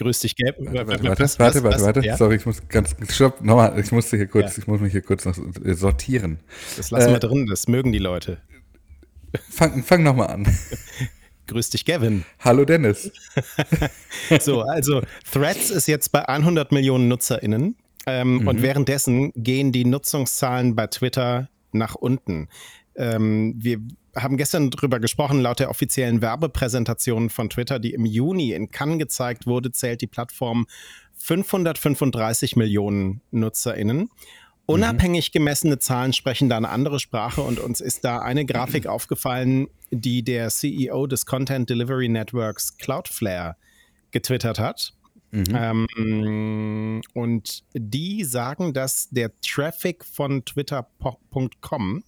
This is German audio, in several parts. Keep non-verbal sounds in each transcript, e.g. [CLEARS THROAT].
Grüß dich, Gab. Warte, warte, warte, warte, warte, warte. Ja? Sorry, ich muss ganz, stopp, nochmal, ich musste hier kurz, ja. ich muss mich hier kurz noch sortieren. Das lassen äh, wir drin, das mögen die Leute. Fang, fang nochmal an. [LAUGHS] Grüß dich, Gavin. Hallo, Dennis. [LAUGHS] so, also Threads ist jetzt bei 100 Millionen NutzerInnen ähm, mhm. und währenddessen gehen die Nutzungszahlen bei Twitter nach unten. Ähm, wir haben gestern darüber gesprochen, laut der offiziellen Werbepräsentation von Twitter, die im Juni in Cannes gezeigt wurde, zählt die Plattform 535 Millionen NutzerInnen. Unabhängig gemessene Zahlen sprechen da eine andere Sprache und uns ist da eine Grafik [CLEARS THROAT] aufgefallen, die der CEO des Content Delivery Networks Cloudflare getwittert hat. Mhm. Ähm, und die sagen, dass der Traffic von twitter.com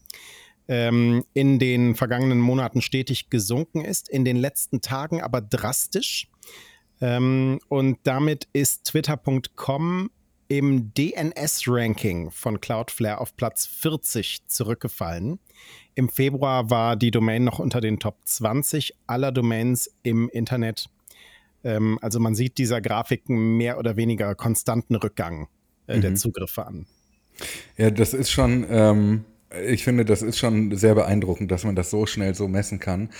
ähm, in den vergangenen Monaten stetig gesunken ist, in den letzten Tagen aber drastisch. Ähm, und damit ist twitter.com im DNS-Ranking von Cloudflare auf Platz 40 zurückgefallen. Im Februar war die Domain noch unter den Top 20 aller Domains im Internet. Ähm, also man sieht dieser Grafik mehr oder weniger konstanten Rückgang äh, mhm. der Zugriffe an. Ja, das ist schon, ähm, ich finde, das ist schon sehr beeindruckend, dass man das so schnell so messen kann.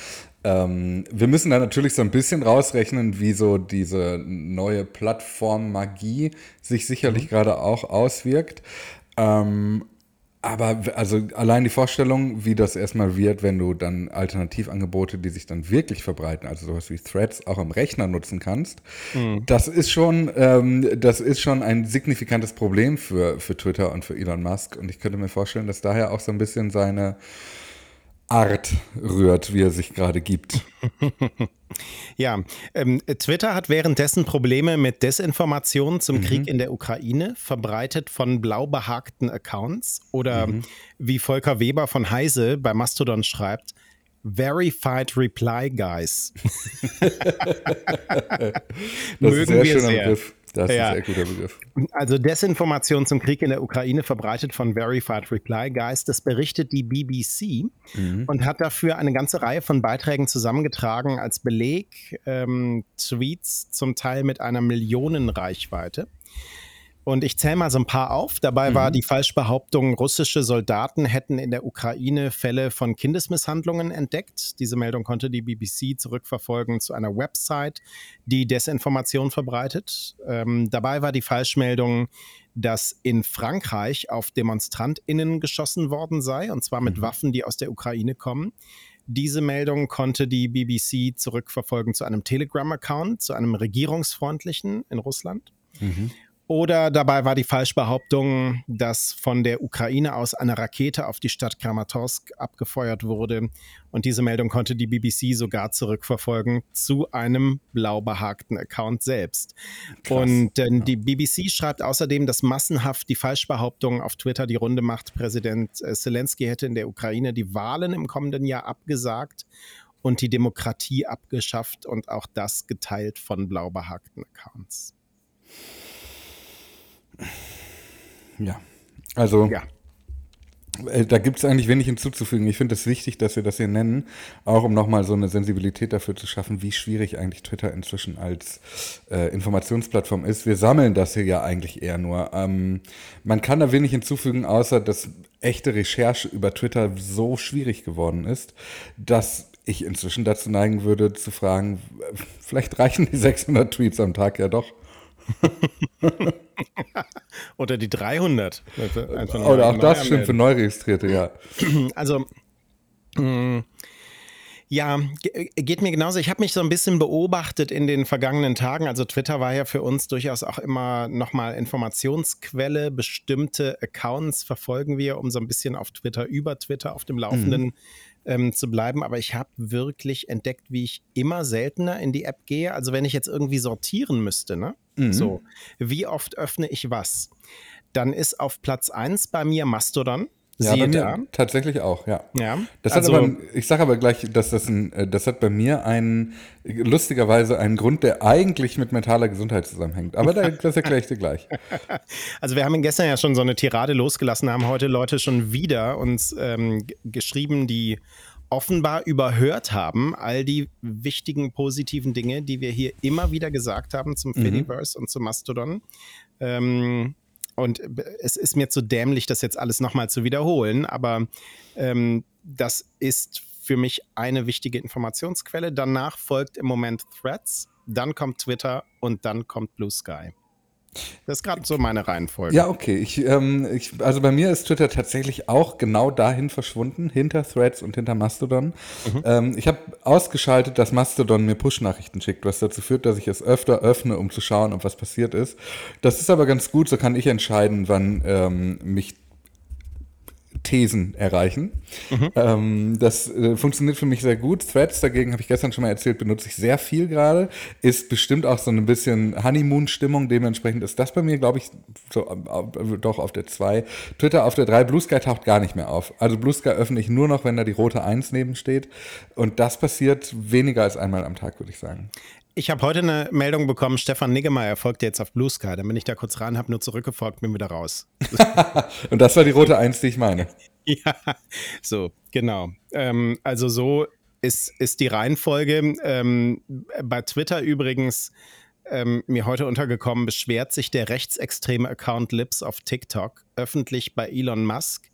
Ähm, wir müssen da natürlich so ein bisschen rausrechnen, wie so diese neue Plattform-Magie sich sicherlich mhm. gerade auch auswirkt. Ähm, aber also allein die Vorstellung, wie das erstmal wird, wenn du dann Alternativangebote, die sich dann wirklich verbreiten, also sowas wie Threads auch am Rechner nutzen kannst, mhm. das ist schon, ähm, das ist schon ein signifikantes Problem für, für Twitter und für Elon Musk. Und ich könnte mir vorstellen, dass daher auch so ein bisschen seine Art rührt, wie er sich gerade gibt. [LAUGHS] ja, ähm, Twitter hat währenddessen Probleme mit Desinformation zum mhm. Krieg in der Ukraine, verbreitet von blau behagten Accounts oder mhm. wie Volker Weber von Heise bei Mastodon schreibt, Verified Reply Guys. [LAUGHS] das Mögen ist ein sehr wir sehr. Das ja. ist ein sehr guter Begriff. Also Desinformation zum Krieg in der Ukraine verbreitet von Verified Reply Guys. Das berichtet die BBC mhm. und hat dafür eine ganze Reihe von Beiträgen zusammengetragen als Beleg. Ähm, Tweets zum Teil mit einer Millionenreichweite. Und ich zähle mal so ein paar auf. Dabei mhm. war die Falschbehauptung, russische Soldaten hätten in der Ukraine Fälle von Kindesmisshandlungen entdeckt. Diese Meldung konnte die BBC zurückverfolgen zu einer Website, die Desinformation verbreitet. Ähm, dabei war die Falschmeldung, dass in Frankreich auf DemonstrantInnen geschossen worden sei, und zwar mit mhm. Waffen, die aus der Ukraine kommen. Diese Meldung konnte die BBC zurückverfolgen zu einem Telegram-Account, zu einem regierungsfreundlichen in Russland. Mhm. Oder dabei war die Falschbehauptung, dass von der Ukraine aus eine Rakete auf die Stadt Kramatorsk abgefeuert wurde. Und diese Meldung konnte die BBC sogar zurückverfolgen zu einem blau behagten Account selbst. Krass. Und äh, die BBC schreibt außerdem, dass massenhaft die Falschbehauptung auf Twitter die Runde macht. Präsident äh, Zelensky hätte in der Ukraine die Wahlen im kommenden Jahr abgesagt und die Demokratie abgeschafft und auch das geteilt von blau behagten Accounts. Ja, also ja. Äh, da gibt es eigentlich wenig hinzuzufügen. Ich finde es wichtig, dass wir das hier nennen, auch um nochmal so eine Sensibilität dafür zu schaffen, wie schwierig eigentlich Twitter inzwischen als äh, Informationsplattform ist. Wir sammeln das hier ja eigentlich eher nur. Ähm, man kann da wenig hinzufügen, außer dass echte Recherche über Twitter so schwierig geworden ist, dass ich inzwischen dazu neigen würde, zu fragen, [LAUGHS] vielleicht reichen die 600 Tweets am Tag ja doch. [LAUGHS] Oder die 300. Oder auch das stimmt für Neuregistrierte, ja. [CLEARS THROAT] Also, mh, mm, ja, geht mir genauso. Ich habe mich so ein bisschen beobachtet in den vergangenen Tagen. Also Twitter war ja für uns durchaus auch immer nochmal Informationsquelle. Bestimmte Accounts verfolgen wir, um so ein bisschen auf Twitter, über Twitter auf dem Laufenden mhm ähm, zu bleiben. Aber ich habe wirklich entdeckt, wie ich immer seltener in die App gehe. Also wenn ich jetzt irgendwie sortieren müsste, ne? Mhm. So, wie oft öffne ich was? Dann ist auf Platz 1 bei mir Mastodon. Ja, mir da. tatsächlich auch, ja. ja das also, hat aber, ich sage aber gleich, dass das ein, äh, das hat bei mir einen, lustigerweise einen Grund, der eigentlich mit mentaler Gesundheit zusammenhängt. Aber das erkläre ich dir gleich. [LAUGHS] Also wir haben gestern ja schon so eine Tirade losgelassen, haben heute Leute schon wieder uns ähm, geschrieben, die offenbar überhört haben, all die wichtigen positiven Dinge, die wir hier immer wieder gesagt haben zum mhm. Fediverse und zum Mastodon. Ähm, und es ist mir zu dämlich, das jetzt alles nochmal zu wiederholen, aber ähm, das ist für mich eine wichtige Informationsquelle. Danach folgt im Moment Threads, dann kommt Twitter und dann kommt Blue Sky. Das ist gerade so meine Reihenfolge. Ja, okay. Ich, ähm, ich, also bei mir ist Twitter tatsächlich auch genau dahin verschwunden, hinter Threads und hinter Mastodon. Mhm. Ähm, ich habe ausgeschaltet, dass Mastodon mir Push-Nachrichten schickt, was dazu führt, dass ich es öfter öffne, um zu schauen, ob was passiert ist. Das ist aber ganz gut, so kann ich entscheiden, wann ähm, mich Thesen erreichen. Mhm. Ähm, das äh, funktioniert für mich sehr gut. Threads dagegen, habe ich gestern schon mal erzählt, benutze ich sehr viel gerade. Ist bestimmt auch so ein bisschen Honeymoon-Stimmung. Dementsprechend ist das bei mir, glaube ich, so, äh, doch auf der 2. Twitter auf der 3. Blue Sky taucht gar nicht mehr auf. Also Blue Sky öffne ich nur noch, wenn da die rote 1 neben steht. Und das passiert weniger als einmal am Tag, würde ich sagen. Ich habe heute eine Meldung bekommen, Stefan Niggemeier folgt jetzt auf Blue Sky. Dann bin ich da kurz rein, habe nur zurückgefolgt, bin wieder raus. [LAUGHS] Und das war die rote Eins, die ich meine. [LAUGHS] ja, so, genau. Ähm, also so ist, ist die Reihenfolge. Ähm, bei Twitter übrigens ähm, mir heute untergekommen, beschwert sich der rechtsextreme Account Lips auf TikTok öffentlich bei Elon Musk,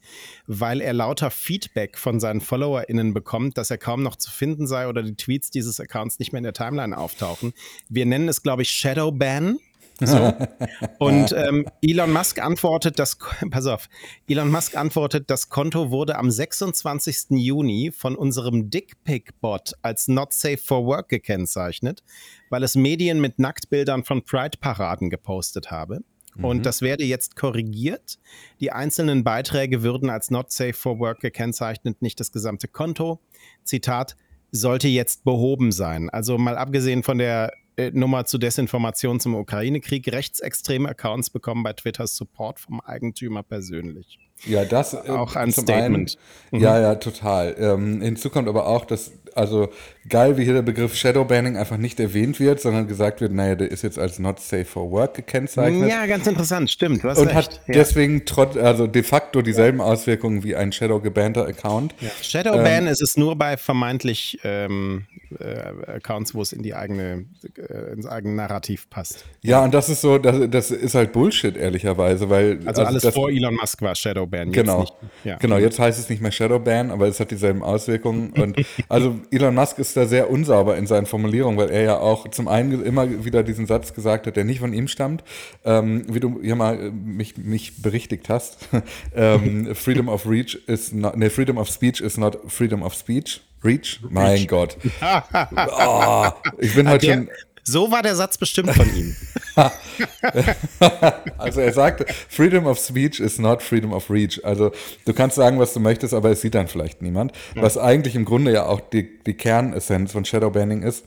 weil er lauter Feedback von seinen FollowerInnen bekommt, dass er kaum noch zu finden sei oder die Tweets dieses Accounts nicht mehr in der Timeline auftauchen. Wir nennen es, glaube ich, Shadowban. So. [LAUGHS] Und ähm, Elon Musk antwortet, das, [LAUGHS] pass auf, Elon Musk antwortet, das Konto wurde am 26. Juni von unserem Dickpick-Bot als not safe for work gekennzeichnet, weil es Medien mit Nacktbildern von Pride-Paraden gepostet habe. Und mhm. das werde jetzt korrigiert. Die einzelnen Beiträge würden als not safe for work gekennzeichnet, nicht das gesamte Konto. Zitat, sollte jetzt behoben sein. Also mal abgesehen von der äh, Nummer zu Desinformation zum Ukraine-Krieg. Rechtsextreme Accounts bekommen bei Twitter Support vom Eigentümer persönlich. Ja, das äh, auch ein Statement. Einen, mhm. Ja, ja, total. Ähm, hinzu kommt aber auch, dass also geil, wie hier der Begriff Shadowbanning einfach nicht erwähnt wird, sondern gesagt wird, naja, der ist jetzt als not safe for work gekennzeichnet. Ja, ganz interessant, stimmt. und recht. hat ja. deswegen trotz, also de facto dieselben Auswirkungen wie ein Shadow gebannter Account. Ja. Shadowban ähm, ist es nur bei vermeintlich ähm, äh, Accounts, wo es in die eigene, äh, ins eigene Narrativ passt. Ja, und das ist so, das, das ist halt Bullshit, ehrlicherweise, weil. Also, also alles das, vor Elon Musk war Shadowban. Genau. Ja. Genau, jetzt heißt es nicht mehr Shadowban, aber es hat dieselben Auswirkungen. Und [LAUGHS] also Elon Musk ist da sehr unsauber in seinen Formulierungen, weil er ja auch zum einen immer wieder diesen Satz gesagt hat, der nicht von ihm stammt, ähm, wie du hier mal äh, mich, mich berichtigt hast. [LAUGHS] ähm, [LAUGHS] freedom of Reach is not, nee, Freedom of Speech is not Freedom of Speech. Reach? Mein Reach. Gott. [LAUGHS] Oh, ich bin halt schon. So war der Satz bestimmt von ihm. [LAUGHS] also er sagte, Freedom of Speech is not Freedom of Reach. Also du kannst sagen, was du möchtest, aber es sieht dann vielleicht niemand. Ja. Was eigentlich im Grunde ja auch die, die Kernessenz von Shadowbanning ist.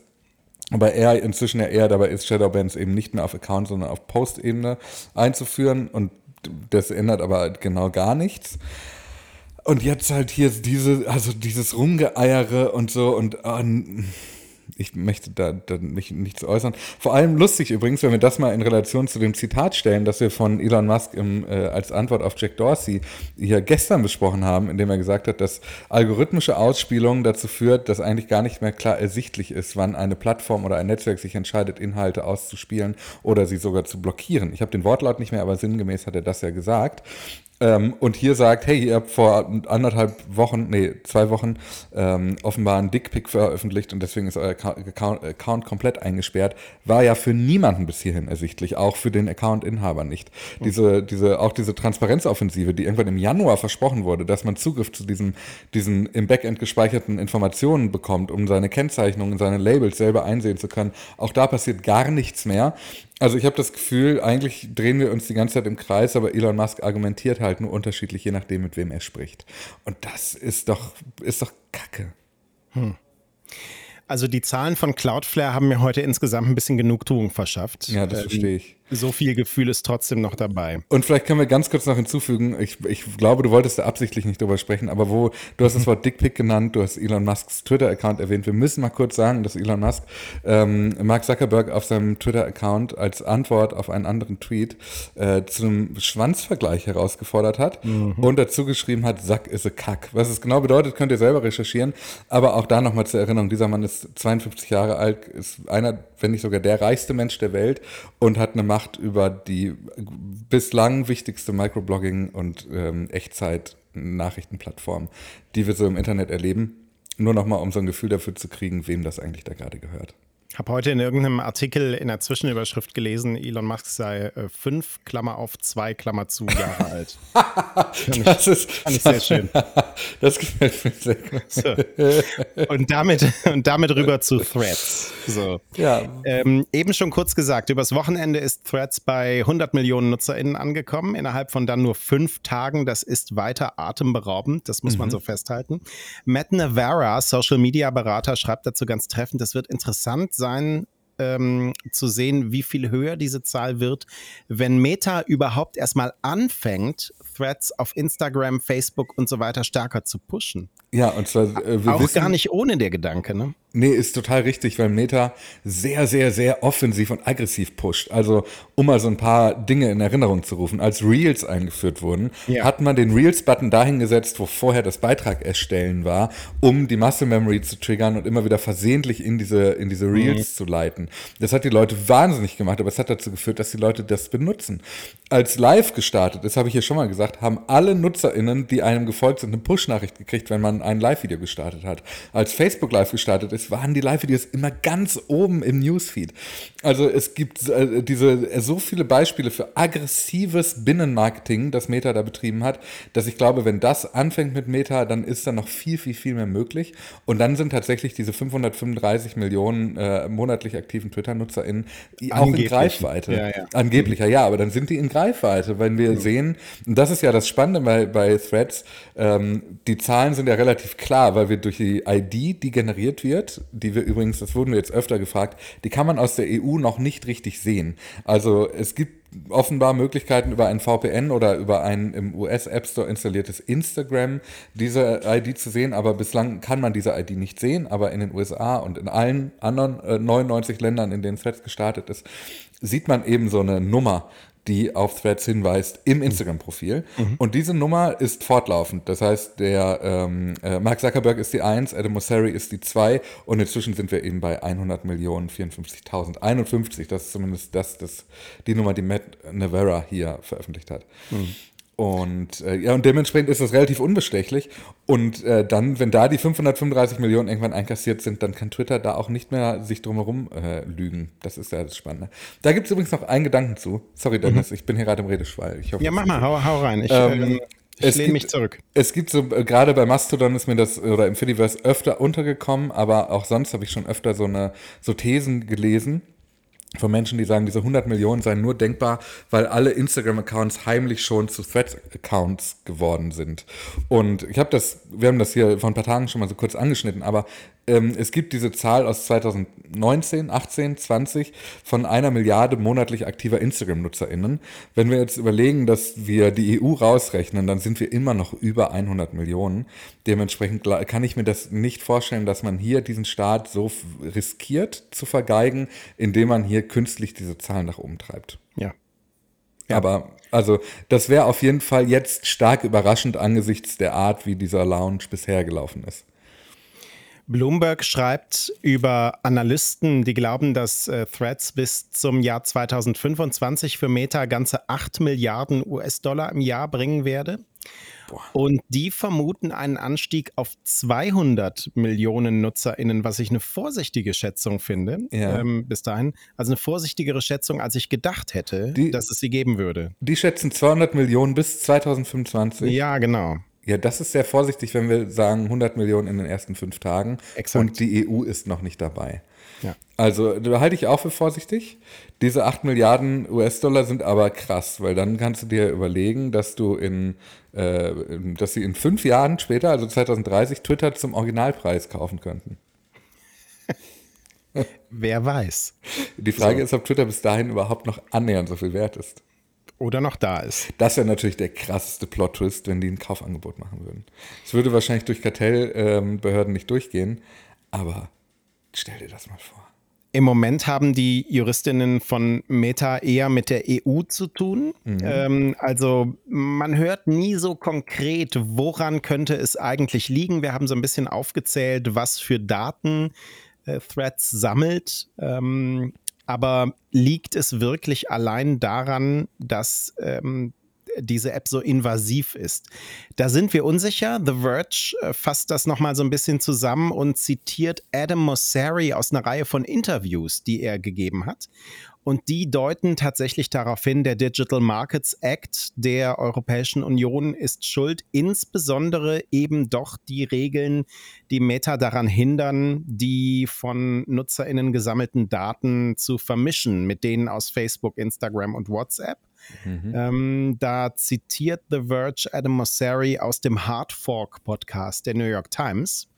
Aber er inzwischen ja eher dabei ist, Shadowbans eben nicht mehr auf Account, sondern auf Post-Ebene einzuführen. Und das ändert aber genau gar nichts. Und jetzt halt hier diese, also dieses Rumgeeiere und so und uh, ich möchte da, da mich nichts äußern. Vor allem lustig übrigens, wenn wir das mal in Relation zu dem Zitat stellen, das wir von Elon Musk im, äh, als Antwort auf Jack Dorsey hier gestern besprochen haben, indem er gesagt hat, dass algorithmische Ausspielung dazu führt, dass eigentlich gar nicht mehr klar ersichtlich ist, wann eine Plattform oder ein Netzwerk sich entscheidet, Inhalte auszuspielen oder sie sogar zu blockieren. Ich habe den Wortlaut nicht mehr, aber sinngemäß hat er das ja gesagt. Ähm, und hier sagt, hey, ihr habt vor anderthalb Wochen, nee, zwei Wochen ähm, offenbar einen Dickpick veröffentlicht und deswegen ist euer Account, Account, komplett eingesperrt, war ja für niemanden bis hierhin ersichtlich, auch für den Account-Inhaber nicht. Mhm. Diese, diese, auch diese Transparenzoffensive, die irgendwann im Januar versprochen wurde, dass man Zugriff zu diesen, diesen im Backend gespeicherten Informationen bekommt, um seine Kennzeichnungen, seine Labels selber einsehen zu können, auch da passiert gar nichts mehr. Also ich habe das Gefühl, eigentlich drehen wir uns die ganze Zeit im Kreis, aber Elon Musk argumentiert halt nur unterschiedlich, je nachdem, mit wem er spricht. Und das ist doch, ist doch Kacke. Hm. Also die Zahlen von Cloudflare haben mir heute insgesamt ein bisschen Genugtuung verschafft. Ja, das ähm, verstehe ich. So viel Gefühl ist trotzdem noch dabei. Und vielleicht können wir ganz kurz noch hinzufügen, ich, ich glaube, du wolltest da absichtlich nicht drüber sprechen, aber wo, du hast das Wort Dickpick genannt, du hast Elon Musks Twitter-Account erwähnt. Wir müssen mal kurz sagen, dass Elon Musk ähm, Mark Zuckerberg auf seinem Twitter-Account als Antwort auf einen anderen Tweet äh, zu einem Schwanzvergleich herausgefordert hat mhm. und dazu geschrieben hat, Sack ist a Kack. Was es genau bedeutet, könnt ihr selber recherchieren. Aber auch da nochmal zur Erinnerung, dieser Mann ist 52 Jahre alt, ist einer, wenn nicht sogar der reichste Mensch der Welt und hat eine Macht über die bislang wichtigste Microblogging und ähm, Echtzeit-Nachrichtenplattform, die wir so im Internet erleben. Nur nochmal, um so ein Gefühl dafür zu kriegen, wem das eigentlich da gerade gehört. Ich habe heute in irgendeinem Artikel in der Zwischenüberschrift gelesen, Elon Musk sei äh, fünf, Klammer auf, zwei, Klammer zu Jahre alt. [LAUGHS] das ist, fand ich sehr schön. [LAUGHS] Das gefällt mir sehr gut. So. Und, damit, und damit rüber zu Threads. So. Ja. Ähm, eben schon kurz gesagt, übers Wochenende ist Threads bei 100 Millionen NutzerInnen angekommen, innerhalb von dann nur fünf Tagen. Das ist weiter atemberaubend, das muss mhm. man so festhalten. Matt Navarra, Social-Media-Berater, schreibt dazu ganz treffend, das wird interessant sein, ähm, zu sehen, wie viel höher diese Zahl wird, wenn Meta überhaupt erstmal anfängt, Threads auf Instagram, Facebook und so weiter stärker zu pushen. Ja, und zwar äh, wir auch wissen, gar nicht ohne der Gedanke, ne? Nee, ist total richtig, weil Meta sehr, sehr, sehr offensiv und aggressiv pusht. Also, um mal so ein paar Dinge in Erinnerung zu rufen. Als Reels eingeführt wurden, ja. hat man den Reels-Button dahin gesetzt, wo vorher das Beitrag erstellen war, um die Muscle Memory zu triggern und immer wieder versehentlich in diese, in diese Reels mhm. zu leiten. Das hat die Leute wahnsinnig gemacht, aber es hat dazu geführt, dass die Leute das benutzen. Als live gestartet ist, habe ich hier schon mal gesagt, haben alle NutzerInnen, die einem gefolgt sind, eine Push-Nachricht gekriegt, wenn man ein Live-Video gestartet hat. Als Facebook live gestartet ist, waren die Live-Videos immer ganz oben im Newsfeed. Also es gibt äh, diese äh, so viele Beispiele für aggressives Binnenmarketing, das Meta da betrieben hat, dass ich glaube, wenn das anfängt mit Meta, dann ist da noch viel, viel, viel mehr möglich. Und dann sind tatsächlich diese 535 Millionen äh, monatlich aktiven Twitter-NutzerInnen auch in Greifweite. Ja, ja. Angeblicher, ja, aber dann sind die in Greifweite, wenn wir mhm. sehen, und das ist ja das Spannende bei, bei Threads, ähm, die Zahlen sind ja relativ klar, weil wir durch die ID, die generiert wird, die wir übrigens, das wurden wir jetzt öfter gefragt, die kann man aus der EU noch nicht richtig sehen. Also es gibt offenbar Möglichkeiten über ein VPN oder über ein im US App Store installiertes Instagram diese ID zu sehen, aber bislang kann man diese ID nicht sehen, aber in den USA und in allen anderen äh, 99 Ländern, in denen Threads gestartet ist, sieht man eben so eine Nummer, die auf Threads hinweist im Instagram-Profil. Mhm. Und diese Nummer ist fortlaufend. Das heißt, der ähm, äh, Mark Zuckerberg ist die 1, Adam Mosseri ist die 2 und inzwischen sind wir eben bei 100 Millionen 54.000. 51, das ist zumindest das, das, die Nummer, die Matt Navarra hier veröffentlicht hat. Mhm. Und äh, ja, und dementsprechend ist das relativ unbestechlich. Und äh, dann, wenn da die 535 Millionen irgendwann einkassiert sind, dann kann Twitter da auch nicht mehr sich drumherum äh, lügen. Das ist ja das Spannende. Da gibt es übrigens noch einen Gedanken zu. Sorry, Dennis, mhm. ich bin hier gerade im Redeschwall. Ich hoffe, ja, mach mal, hau, hau rein. Ich, ähm, ähm ich lehne mich zurück. Es gibt so, äh, gerade bei Mastodon ist mir das, oder im Fediverse öfter untergekommen, aber auch sonst habe ich schon öfter so eine, so Thesen gelesen von Menschen, die sagen, diese 100 Millionen seien nur denkbar, weil alle Instagram-Accounts heimlich schon zu Thread-Accounts geworden sind. Und ich habe das, wir haben das hier vor ein paar Tagen schon mal so kurz angeschnitten, aber ähm, es gibt diese Zahl aus 2019, 18, 20 von einer Milliarde monatlich aktiver Instagram-NutzerInnen. Wenn wir jetzt überlegen, dass wir die EU rausrechnen, dann sind wir immer noch über 100 Millionen. Dementsprechend kann ich mir das nicht vorstellen, dass man hier diesen Staat so riskiert zu vergeigen, indem man hier künstlich diese Zahlen nach oben treibt. Ja. ja. Aber also das wäre auf jeden Fall jetzt stark überraschend angesichts der Art, wie dieser Lounge bisher gelaufen ist. Bloomberg schreibt über Analysten, die glauben, dass äh, Threads bis zum Jahr 2025 für Meta ganze 8 Milliarden US-Dollar im Jahr bringen werde. Und die vermuten einen Anstieg auf 200 Millionen NutzerInnen, was ich eine vorsichtige Schätzung finde ja. ähm, bis dahin. Also eine vorsichtigere Schätzung, als ich gedacht hätte, die, dass es sie geben würde. Die schätzen 200 Millionen bis 2025. Ja, genau. Ja, das ist sehr vorsichtig, wenn wir sagen 100 Millionen in den ersten fünf Tagen Exakt. und die EU ist noch nicht dabei. Ja. Also da halte ich auch für vorsichtig. Diese 8 Milliarden US-Dollar sind aber krass, weil dann kannst du dir überlegen, dass du in, äh, dass sie in fünf Jahren später, also 2030, Twitter zum Originalpreis kaufen könnten. [LAUGHS] Wer weiß. Die Frage so. ist, ob Twitter bis dahin überhaupt noch annähernd so viel wert ist. Oder noch da ist. Das wäre natürlich der krasseste Plot-Twist, wenn die ein Kaufangebot machen würden. Es würde wahrscheinlich durch Kartellbehörden nicht durchgehen, aber stell dir das mal vor. Im Moment haben die Juristinnen von Meta eher mit der EU zu tun. Mhm. Ähm, also man hört nie so konkret, woran könnte es eigentlich liegen. Wir haben so ein bisschen aufgezählt, was für Daten äh, Threads sammelt. Ähm, aber liegt es wirklich allein daran, dass ähm, diese App so invasiv ist. Da sind wir unsicher. The Verge äh, fasst das nochmal so ein bisschen zusammen und zitiert Adam Mosseri aus einer Reihe von Interviews, die er gegeben hat. Und die deuten tatsächlich darauf hin, der Digital Markets Act der Europäischen Union ist schuld, insbesondere eben doch die Regeln, die Meta daran hindern, die von Nutzerinnen gesammelten Daten zu vermischen mit denen aus Facebook, Instagram und WhatsApp. Mhm. Ähm, da zitiert The Verge Adam Mosseri aus dem Hard Fork Podcast der New York Times.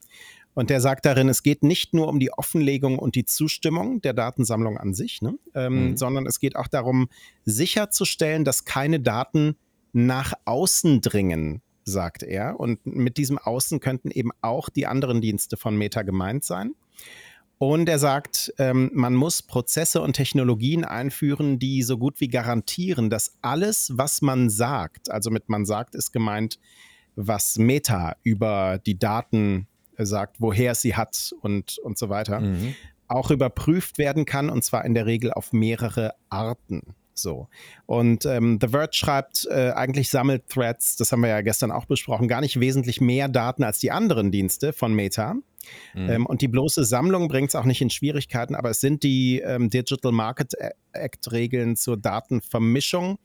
Und der sagt darin, es geht nicht nur um die Offenlegung und die Zustimmung der Datensammlung an sich, ne? ähm, mhm. sondern es geht auch darum, sicherzustellen, dass keine Daten nach außen dringen, sagt er. Und mit diesem Außen könnten eben auch die anderen Dienste von Meta gemeint sein. Und er sagt, ähm, man muss Prozesse und Technologien einführen, die so gut wie garantieren, dass alles, was man sagt, also mit man sagt, ist gemeint, was Meta über die Daten sagt, woher sie hat und, und so weiter, mhm. auch überprüft werden kann und zwar in der Regel auf mehrere Arten. So. Und ähm, The Verge schreibt, äh, eigentlich sammelt Threads, das haben wir ja gestern auch besprochen, gar nicht wesentlich mehr Daten als die anderen Dienste von Meta. Mhm. Ähm, und die bloße Sammlung bringt es auch nicht in Schwierigkeiten, aber es sind die ähm, Digital Market Act-Regeln zur Datenvermischung.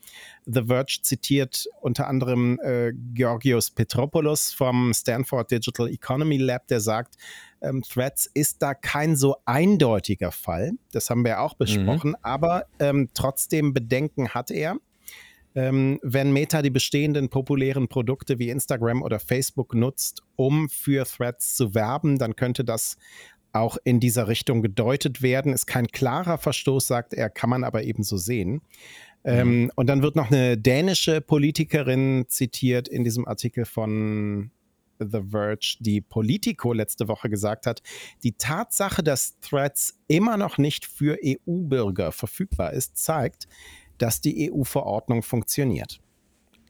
The Verge zitiert unter anderem äh, Georgios Petropoulos vom Stanford Digital Economy Lab, der sagt, ähm, Threads ist da kein so eindeutiger Fall. Das haben wir auch besprochen, mhm. aber ähm, trotzdem Bedenken hat er ähm, wenn Meta die bestehenden populären Produkte wie Instagram oder Facebook nutzt, um für Threads zu werben, dann könnte das auch in dieser Richtung gedeutet werden. Ist kein klarer Verstoß, sagt er, kann man aber eben so sehen. Ähm, mhm. und dann wird noch eine dänische Politikerin zitiert in diesem Artikel von The Verge, die Politico letzte Woche gesagt hat, die Tatsache, dass Threads immer noch nicht für EU-Bürger verfügbar ist, zeigt, dass die EU-Verordnung funktioniert.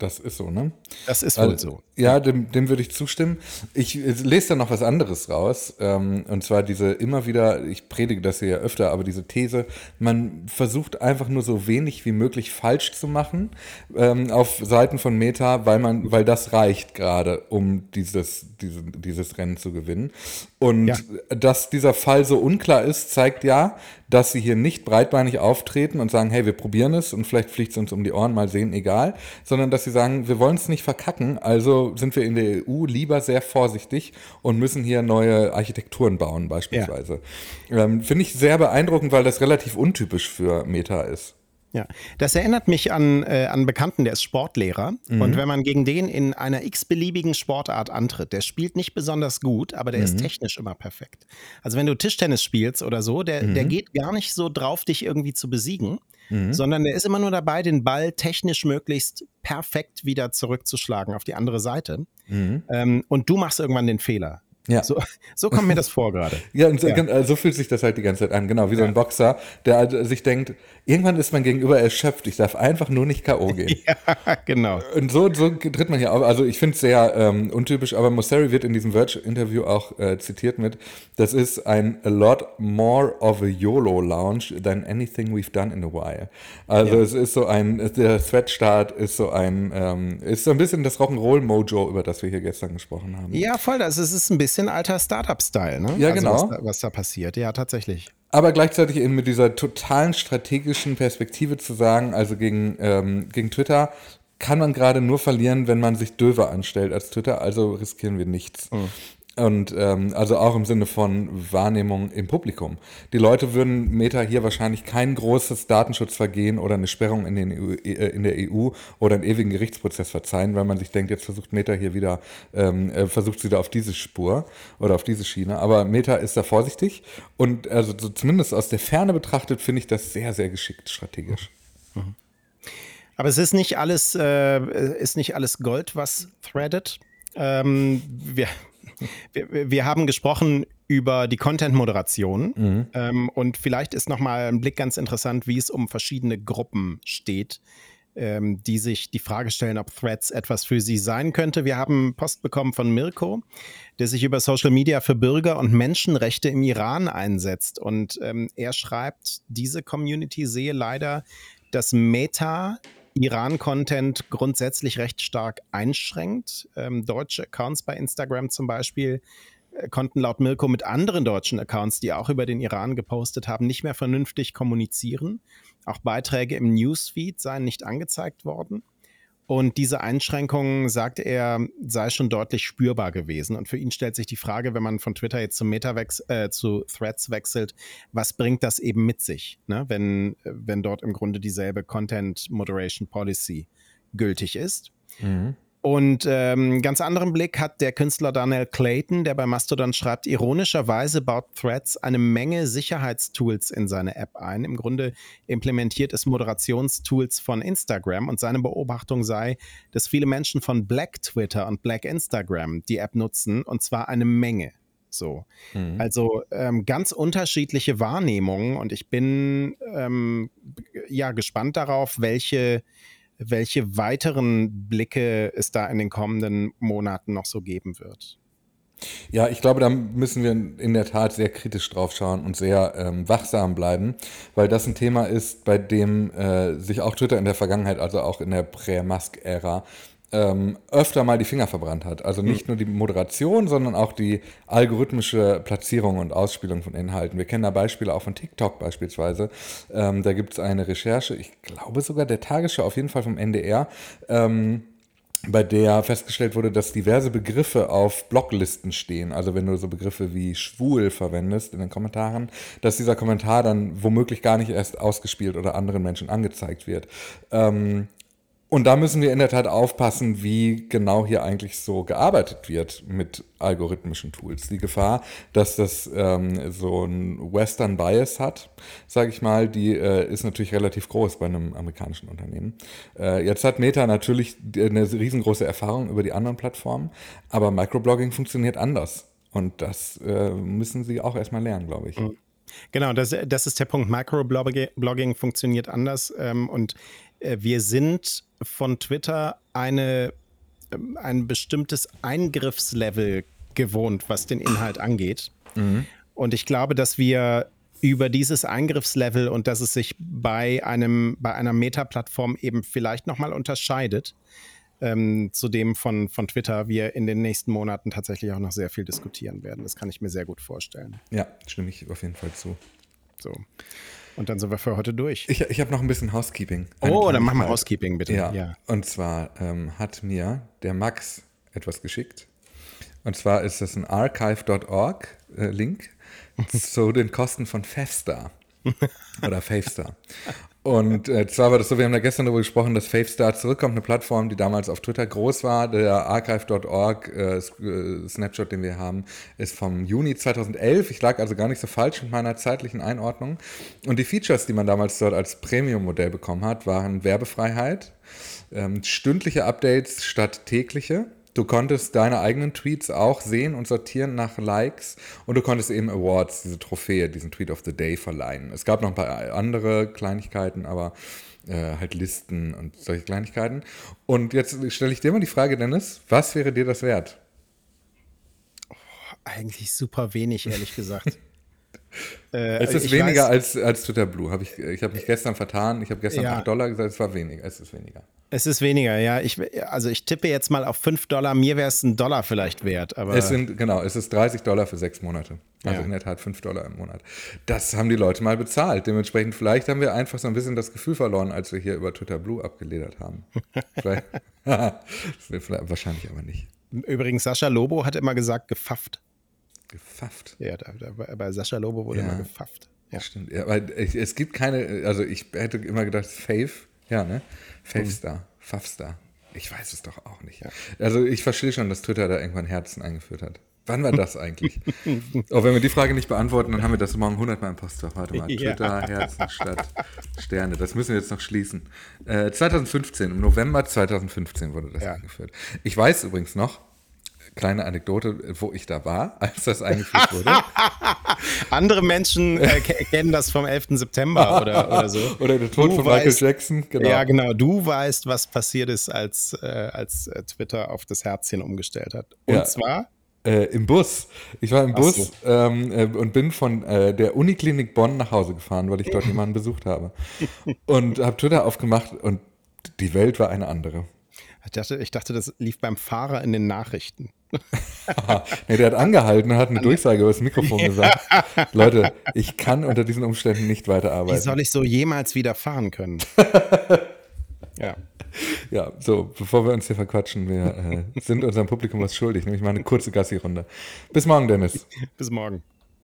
Das ist so, ne? Das ist wohl also, so. Ja, dem, dem würde ich zustimmen. Ich lese da noch was anderes raus. Ähm, und zwar diese immer wieder, ich predige das hier ja öfter, aber diese These, man versucht einfach nur so wenig wie möglich falsch zu machen ähm, auf Seiten von Meta, weil man, weil das reicht gerade, um dieses, diese, dieses Rennen zu gewinnen. Und ja. dass dieser Fall so unklar ist, zeigt ja, dass sie hier nicht breitbeinig auftreten und sagen, hey, wir probieren es und vielleicht fliegt es uns um die Ohren, mal sehen, egal, sondern dass sie sagen, wir wollen es nicht verkacken, also sind wir in der EU lieber sehr vorsichtig und müssen hier neue Architekturen bauen, beispielsweise. Ja. Ähm, Finde ich sehr beeindruckend, weil das relativ untypisch für Meta ist. Ja, das erinnert mich an, äh, an Bekannten, der ist Sportlehrer. Mhm. Und wenn man gegen den in einer x-beliebigen Sportart antritt, der spielt nicht besonders gut, aber der mhm. ist technisch immer perfekt. Also wenn du Tischtennis spielst oder so, der, mhm. der geht gar nicht so drauf, dich irgendwie zu besiegen, mhm. sondern der ist immer nur dabei, den Ball technisch möglichst perfekt wieder zurückzuschlagen auf die andere Seite. Mhm. Ähm, und du machst irgendwann den Fehler. Ja. So, so kommt mir das vor gerade. [LAUGHS] ja, und so, ja. so, fühlt sich das halt die ganze Zeit an. Genau, wie so ein Boxer, der also sich denkt, irgendwann ist man gegenüber erschöpft, ich darf einfach nur nicht K.O. [LAUGHS] gehen. ja, genau. Und so, so tritt man hier auf. Also ich finde es sehr ähm, untypisch, aber Mosseri wird in diesem Verge-Interview auch äh, zitiert mit, das ist ein a lot more of a YOLO-Lounge than anything we've done in a while. Also ja. es ist so ein, der Thread-Start ist so ein, ähm, ist so ein bisschen das Rock'n'Roll-Mojo, über das wir hier gestern gesprochen haben. Ja, voll, das ist, ist ein bisschen bisschen alter Startup-Style, ne? Ja, also genau. Was da, was da passiert, ja, tatsächlich. Aber gleichzeitig eben mit dieser totalen strategischen Perspektive zu sagen, also gegen, ähm, gegen Twitter kann man gerade nur verlieren, wenn man sich döver anstellt als Twitter, also riskieren wir nichts. Mhm. Und ähm, also auch im Sinne von Wahrnehmung im Publikum. Die Leute würden Meta hier wahrscheinlich kein großes Datenschutzvergehen oder eine Sperrung in, den EU, äh, in der EU oder einen ewigen Gerichtsprozess verzeihen, weil man sich denkt, jetzt versucht Meta hier wieder, ähm, äh, versucht sie da auf diese Spur oder auf diese Schiene. Aber Meta ist da vorsichtig und also so zumindest aus der Ferne betrachtet finde ich das sehr, sehr geschickt strategisch. Mhm. Aber es ist nicht alles, äh, ist nicht alles Gold, was threadet. Ähm, wir, wir, wir, haben gesprochen über die Content-Moderation mhm. ähm, und vielleicht ist nochmal ein Blick ganz interessant, wie es um verschiedene Gruppen steht, ähm, die sich die Frage stellen, ob Threads etwas für sie sein könnte. Wir haben Post bekommen von Mirko, der sich über Social Media für Bürger und Menschenrechte im Iran einsetzt. Und ähm, er schreibt, diese Community sehe leider dass Meta Iran-Content grundsätzlich recht stark einschränkt. Ähm, deutsche Accounts bei Instagram zum Beispiel äh, konnten laut Mirko mit anderen deutschen Accounts, die auch über den Iran gepostet haben, nicht mehr vernünftig kommunizieren. Auch Beiträge im Newsfeed seien nicht angezeigt worden. Und diese Einschränkung, sagt er, sei schon deutlich spürbar gewesen. Und für ihn stellt sich die Frage, wenn man von Twitter jetzt zum Metavex, äh, zu Threads wechselt, was bringt das eben mit sich, ne? wenn, wenn dort im Grunde dieselbe Content Moderation Policy gültig ist? Mhm. Und ähm, ganz anderen Blick hat der Künstler Daniel Clayton, der bei Mastodon schreibt, ironischerweise baut Threads eine Menge Sicherheitstools in seine App ein. Im Grunde implementiert es Moderationstools von Instagram und seine Beobachtung sei, dass viele Menschen von Black Twitter und Black Instagram die App nutzen und zwar eine Menge. So. Mhm. Also ähm, ganz unterschiedliche Wahrnehmungen und ich bin ähm, ja gespannt darauf, welche welche weiteren Blicke es da in den kommenden Monaten noch so geben wird. Ja, ich glaube, da müssen wir in der Tat sehr kritisch drauf schauen und sehr ähm, wachsam bleiben, weil das ein Thema ist, bei dem äh, sich auch Twitter in der Vergangenheit, also auch in der Prä-Musk-Ära, ähm, öfter mal die Finger verbrannt hat. Also nicht mhm. nur die Moderation, sondern auch die algorithmische Platzierung und Ausspielung von Inhalten. Wir kennen da Beispiele auch von TikTok beispielsweise. Ähm, da gibt es eine Recherche, ich glaube sogar der Tagesschau, auf jeden Fall vom NDR. Ähm, bei der festgestellt wurde, dass diverse Begriffe auf Bloglisten stehen. Also wenn du so Begriffe wie schwul verwendest in den Kommentaren, dass dieser Kommentar dann womöglich gar nicht erst ausgespielt oder anderen Menschen angezeigt wird. Ähm, und da müssen wir in der Tat aufpassen, wie genau hier eigentlich so gearbeitet wird mit algorithmischen Tools. Die Gefahr, dass das ähm, so ein Western Bias hat, sage ich mal, die äh, ist natürlich relativ groß bei einem amerikanischen Unternehmen. Äh, jetzt hat Meta natürlich eine riesengroße Erfahrung über die anderen Plattformen, aber Microblogging funktioniert anders. Und das äh, müssen sie auch erstmal lernen, glaube ich. Mhm. Genau, das, das ist der Punkt. Microblogging funktioniert anders ähm, und äh, wir sind von Twitter eine, ähm, ein bestimmtes Eingriffslevel gewohnt, was den Inhalt angeht. Mhm. Und ich glaube, dass wir über dieses Eingriffslevel und dass es sich bei einem bei einer Meta-Plattform eben vielleicht nochmal unterscheidet ähm, zu dem von, von Twitter, wir in den nächsten Monaten tatsächlich auch noch sehr viel diskutieren werden. Das kann ich mir sehr gut vorstellen. Ja, stimme ich auf jeden Fall zu. So. Und dann sind wir für heute durch. Ich, ich habe noch ein bisschen Housekeeping. oh, dann machen wir Housekeeping bitte. Ja. ja. Und zwar ähm, hat mir der Max etwas geschickt. Und zwar ist das ein archive.org-Link äh, [LAUGHS] zu den Kosten von Fevstar. Oder Favestar. Und äh, zwar war das so, wir haben da gestern darüber gesprochen, dass Favestar zurückkommt, eine Plattform, die damals auf Twitter groß war. Der archive.org äh, äh, Snapshot, den wir haben, ist vom Juni 2011. Ich lag also gar nicht so falsch mit meiner zeitlichen Einordnung. Und die Features, die man damals dort als Premium-Modell bekommen hat, waren Werbefreiheit, ähm, stündliche Updates statt tägliche Du konntest deine eigenen Tweets auch sehen und sortieren nach Likes und du konntest eben Awards, diese Trophäe, diesen Tweet of the Day verleihen. Es gab noch ein paar andere Kleinigkeiten, aber äh, halt Listen und solche Kleinigkeiten. Und jetzt stelle ich dir mal die Frage, Dennis, was wäre dir das wert? Oh, eigentlich super wenig, ehrlich gesagt. [LAUGHS] Äh, es ist weniger weiß, als, als Twitter Blue. Hab ich ich habe mich gestern vertan. Ich habe gestern ja. 8 Dollar gesagt, es war weniger. Es ist weniger. Es ist weniger, ja. Ich, also ich tippe jetzt mal auf 5 Dollar. Mir wäre es ein Dollar vielleicht wert. Aber es sind, genau, es ist 30 Dollar für sechs Monate. Also ja. in der Tat 5 Dollar im Monat. Das haben die Leute mal bezahlt. Dementsprechend, vielleicht haben wir einfach so ein bisschen das Gefühl verloren, als wir hier über Twitter Blue abgeledert haben. [LAUGHS] [LAUGHS] wahrscheinlich aber nicht. Übrigens, Sascha Lobo hat immer gesagt, gefafft. Gefafft. Ja, da, da, bei Sascha Lobo wurde Ja. immer gefafft. Ja. Stimmt. Ja, aber es gibt keine, also ich hätte immer gedacht, Fave, ja, ne? Fave-Star, Pfaff-Star. Ich weiß es doch auch nicht. Also ich verstehe schon, dass Twitter da irgendwann Herzen eingeführt hat. Wann war das eigentlich? [LAUGHS] oh, wenn wir die Frage nicht beantworten, dann haben wir das morgen 100 Mal im Postfach. Warte mal, [LAUGHS] Ja. Twitter, Herzen statt Sterne. Das müssen wir jetzt noch schließen. Äh, 2015, im November 2015 wurde das Ja. eingeführt. Ich weiß übrigens noch, kleine Anekdote, wo ich da war, [LAUGHS] als das eingeführt wurde. [LAUGHS] Andere Menschen äh, ke- kennen das vom 11. September oder, oder so. [LAUGHS] Oder der Tod Du von Michael weißt- Jackson, genau. Ja, genau. Du weißt, was passiert ist, als, äh, als äh, Twitter auf das Herzchen umgestellt hat. Und Ja. zwar, Äh, Im Bus. Ich war im Ach Bus so. ähm, äh, und bin von äh, der Uniklinik Bonn nach Hause gefahren, weil ich dort jemanden besucht habe. Und habe Twitter aufgemacht und die Welt war eine andere. ich dachte, ich dachte, das lief beim Fahrer in den Nachrichten. Nee, der hat angehalten und hat eine Durchsage über das Mikrofon gesagt. Leute, ich kann unter diesen Umständen nicht Wie weiterarbeiten. soll ich so jemals wieder fahren können? [LAUGHS] ja. Ja, so, bevor wir uns hier verquatschen, wir äh, sind unserem Publikum was schuldig, nämlich mal eine kurze Gassi-Runde. Bis morgen, Dennis. Bis morgen.